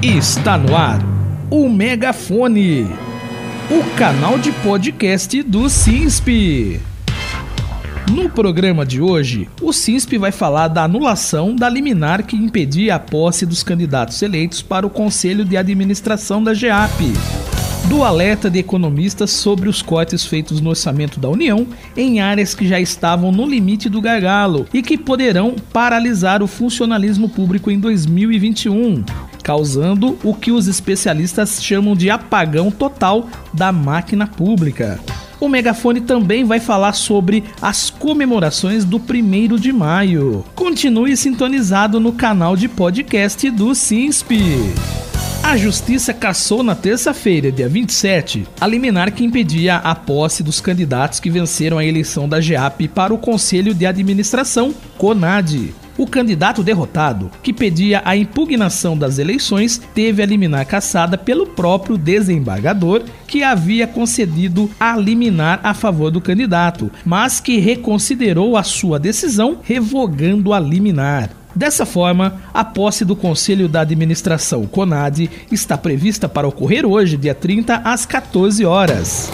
Está no ar o Megafone, o canal de podcast do CISP. No programa de hoje, o CISP vai falar da anulação da liminar que impedia a posse dos candidatos eleitos para o Conselho de Administração da GEAP do alerta de economistas sobre os cortes feitos no orçamento da União em áreas que já estavam no limite do gargalo e que poderão paralisar o funcionalismo público em 2021, causando o que os especialistas chamam de apagão total da máquina pública. O megafone também vai falar sobre as comemorações do 1 de maio. Continue sintonizado no canal de podcast do SINSP. A justiça cassou na terça-feira, dia 27, a liminar que impedia a posse dos candidatos que venceram a eleição da GEAP para o Conselho de Administração, CONAD. O candidato derrotado, que pedia a impugnação das eleições, teve a liminar cassada pelo próprio desembargador, que havia concedido a liminar a favor do candidato, mas que reconsiderou a sua decisão, revogando a liminar. Dessa forma, a posse do Conselho da Administração CONAD está prevista para ocorrer hoje, dia 30, às 14 horas.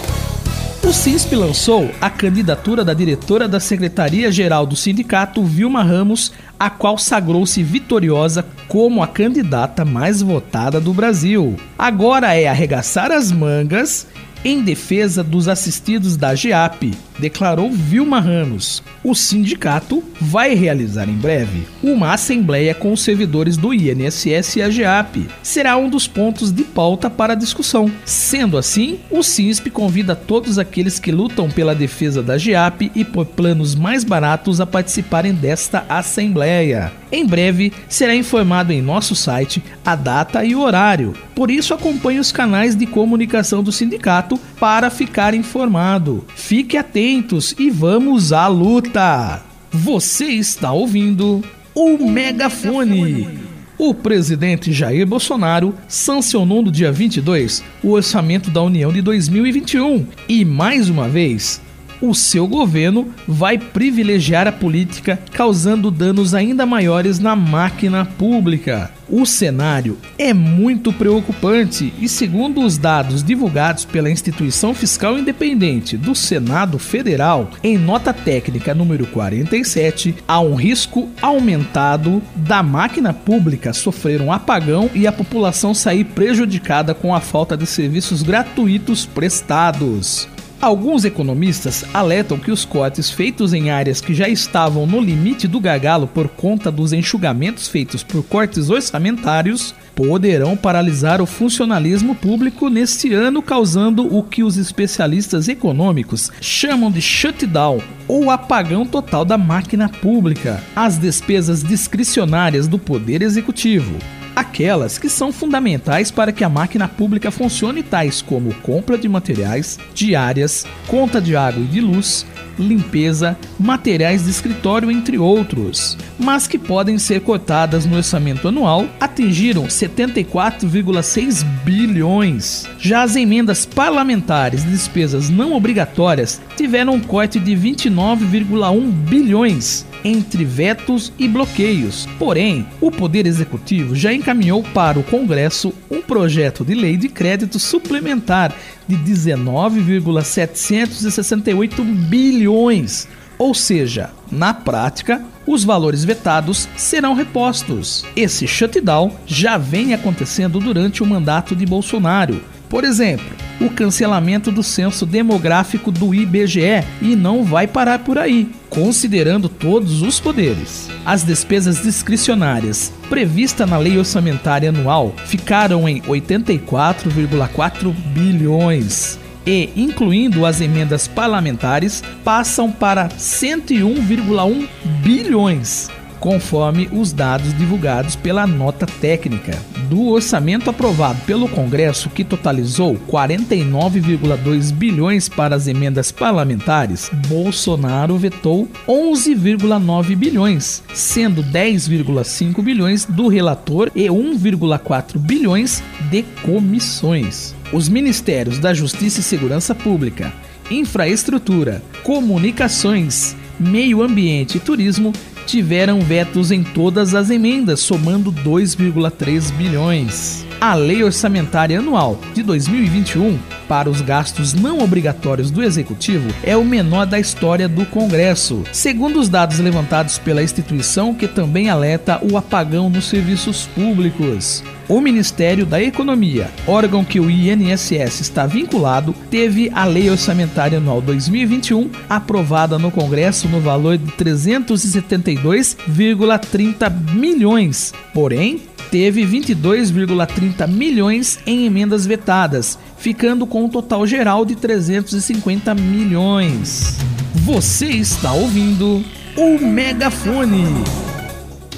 O CISP lançou a candidatura da diretora da Secretaria-Geral do Sindicato, Vilma Ramos, a qual sagrou-se vitoriosa como a candidata mais votada do Brasil. Agora é arregaçar as mangas em defesa dos assistidos da GEAP, declarou Vilma Ramos. O sindicato vai realizar em breve uma assembleia com os servidores do INSS e a GEAP. Será um dos pontos de pauta para a discussão. Sendo assim, o CISP convida todos aqueles que lutam pela defesa da GEAP e por planos mais baratos a participarem desta assembleia. Em breve será informado em nosso site a data e o horário. Por isso acompanhe os canais de comunicação do sindicato para ficar informado. Fique atentos e vamos à luta. Você está ouvindo o Megafone. O presidente Jair Bolsonaro sancionou no dia 22 o orçamento da União de 2021 e, mais uma vez, o seu governo vai privilegiar a política, causando danos ainda maiores na máquina pública. O cenário é muito preocupante e, segundo os dados divulgados pela Instituição Fiscal Independente do Senado Federal, em nota técnica número 47, há um risco aumentado da máquina pública sofrer um apagão e a população sair prejudicada com a falta de serviços gratuitos prestados. Alguns economistas alertam que os cortes feitos em áreas que já estavam no limite do gargalo por conta dos enxugamentos feitos por cortes orçamentários poderão paralisar o funcionalismo público neste ano, causando o que os especialistas econômicos chamam de shutdown ou apagão total da máquina pública, as despesas discricionárias do Poder Executivo aquelas que são fundamentais para que a máquina pública funcione, tais como compra de materiais, diárias, conta de água e de luz, limpeza, materiais de escritório, entre outros, mas que podem ser cortadas no orçamento anual, atingiram 74,6 bilhões. Já as emendas parlamentares de despesas não obrigatórias tiveram um corte de 29,1 bilhões entre vetos e bloqueios. Porém, o Poder Executivo já encaminhou para o Congresso um projeto de lei de crédito suplementar de 19,768 bilhões. Ou seja, na prática, os valores vetados serão repostos. Esse shutdown já vem acontecendo durante o mandato de Bolsonaro. Por exemplo, o cancelamento do censo demográfico do IBGE e não vai parar por aí, considerando todos os poderes. As despesas discricionárias previstas na lei orçamentária anual ficaram em 84,4 bilhões e, incluindo as emendas parlamentares, passam para 101,1 bilhões conforme os dados divulgados pela nota técnica do orçamento aprovado pelo Congresso, que totalizou 49,2 bilhões para as emendas parlamentares, Bolsonaro vetou 11,9 bilhões, sendo 10,5 bilhões do relator e 1,4 bilhões de comissões. Os ministérios da Justiça e Segurança Pública, Infraestrutura, Comunicações, Meio Ambiente e Turismo tiveram vetos em todas as emendas, somando 2,3 bilhões. A Lei Orçamentária Anual de 2021 para os gastos não obrigatórios do Executivo é o menor da história do Congresso, segundo os dados levantados pela instituição que também alerta o apagão nos serviços públicos. O Ministério da Economia, órgão que o INSS está vinculado, teve a Lei Orçamentária Anual 2021 aprovada no Congresso no valor de 372,30 milhões. Porém, teve 22,30 milhões em emendas vetadas, ficando com um total geral de 350 milhões. Você está ouvindo o Megafone.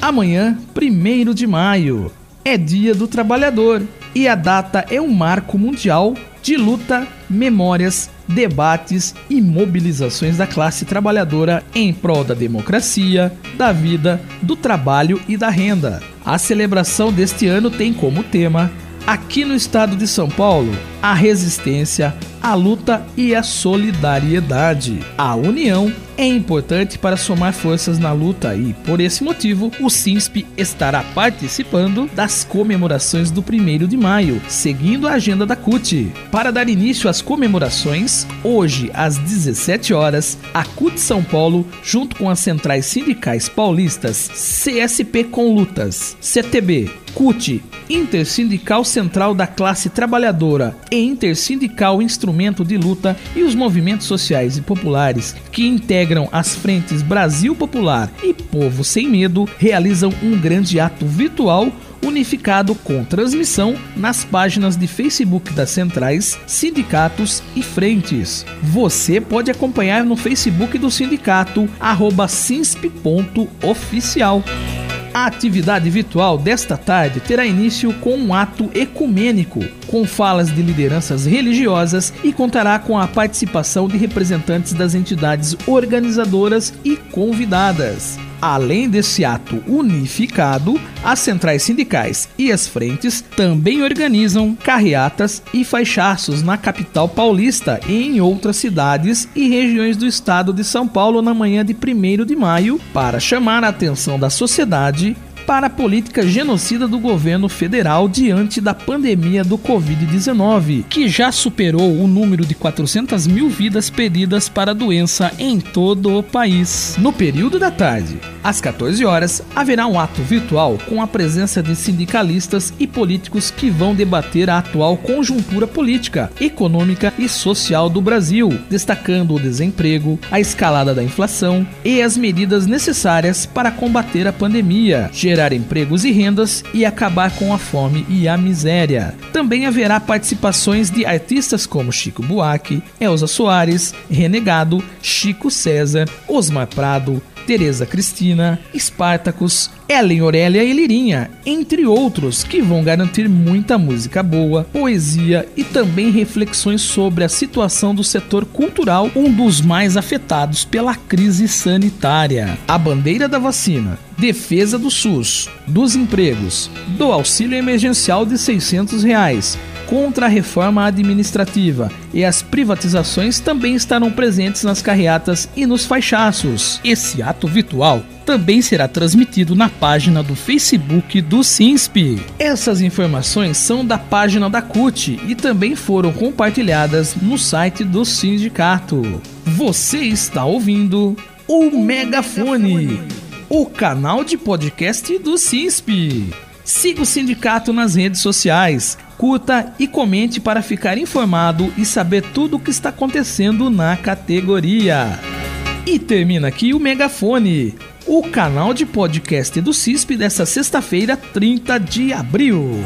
Amanhã, 1 de maio, é Dia do Trabalhador e a data é um marco mundial de luta, memórias, debates e mobilizações da classe trabalhadora em prol da democracia, da vida, do trabalho e da renda. A celebração deste ano tem como tema Aqui no estado de São Paulo, a resistência, a luta e a solidariedade. A união é importante para somar forças na luta e, por esse motivo, o SINSP estará participando das comemorações do 1 de maio, seguindo a agenda da CUT. Para dar início às comemorações, hoje às 17 horas, a CUT São Paulo, junto com as centrais sindicais paulistas CSP com Lutas, CTB, CUT, Intersindical Central da Classe Trabalhadora e Intersindical Instrumento de Luta e os movimentos sociais e populares que integram as frentes Brasil Popular e Povo Sem Medo realizam um grande ato virtual unificado com transmissão nas páginas de Facebook das centrais, sindicatos e frentes. Você pode acompanhar no Facebook do sindicato @sinsp.oficial. A atividade virtual desta tarde terá início com um ato ecumênico, com falas de lideranças religiosas e contará com a participação de representantes das entidades organizadoras e convidadas. Além desse ato unificado, as centrais sindicais e as frentes também organizam carreatas e faixaços na capital paulista e em outras cidades e regiões do estado de São Paulo na manhã de 1 de maio para chamar a atenção da sociedade para a política genocida do governo federal diante da pandemia do Covid-19, que já superou o número de 400 mil vidas perdidas para a doença em todo o país. No período da tarde, às 14 horas, haverá um ato virtual com a presença de sindicalistas e políticos que vão debater a atual conjuntura política, econômica e social do Brasil, destacando o desemprego, a escalada da inflação e as medidas necessárias para combater a pandemia, gerar empregos e rendas e acabar com a fome e a miséria. Também haverá participações de artistas como Chico Buarque, Elza Soares, Renegado, Chico César, Osmar Prado, Tereza Cristina, Spartacus, Ellen Aurélia e Lirinha, entre outros, que vão garantir muita música boa, poesia e também reflexões sobre a situação do setor cultural, um dos mais afetados pela crise sanitária. A bandeira da vacina, defesa do SUS, dos empregos, do auxílio emergencial de 600 reais, contra a reforma administrativa e as privatizações também estarão presentes nas carreatas e nos faixaços. Esse ato virtual também será transmitido na página do Facebook do SINSP. Essas informações são da página da CUT e também foram compartilhadas no site do sindicato. Você está ouvindo o Megafone, o canal de podcast do SINSP. Siga o sindicato nas redes sociais, curta e comente para ficar informado e saber tudo o que está acontecendo na categoria. E termina aqui o Megafone, o canal de podcast do CISP dessa sexta-feira, 30 de abril.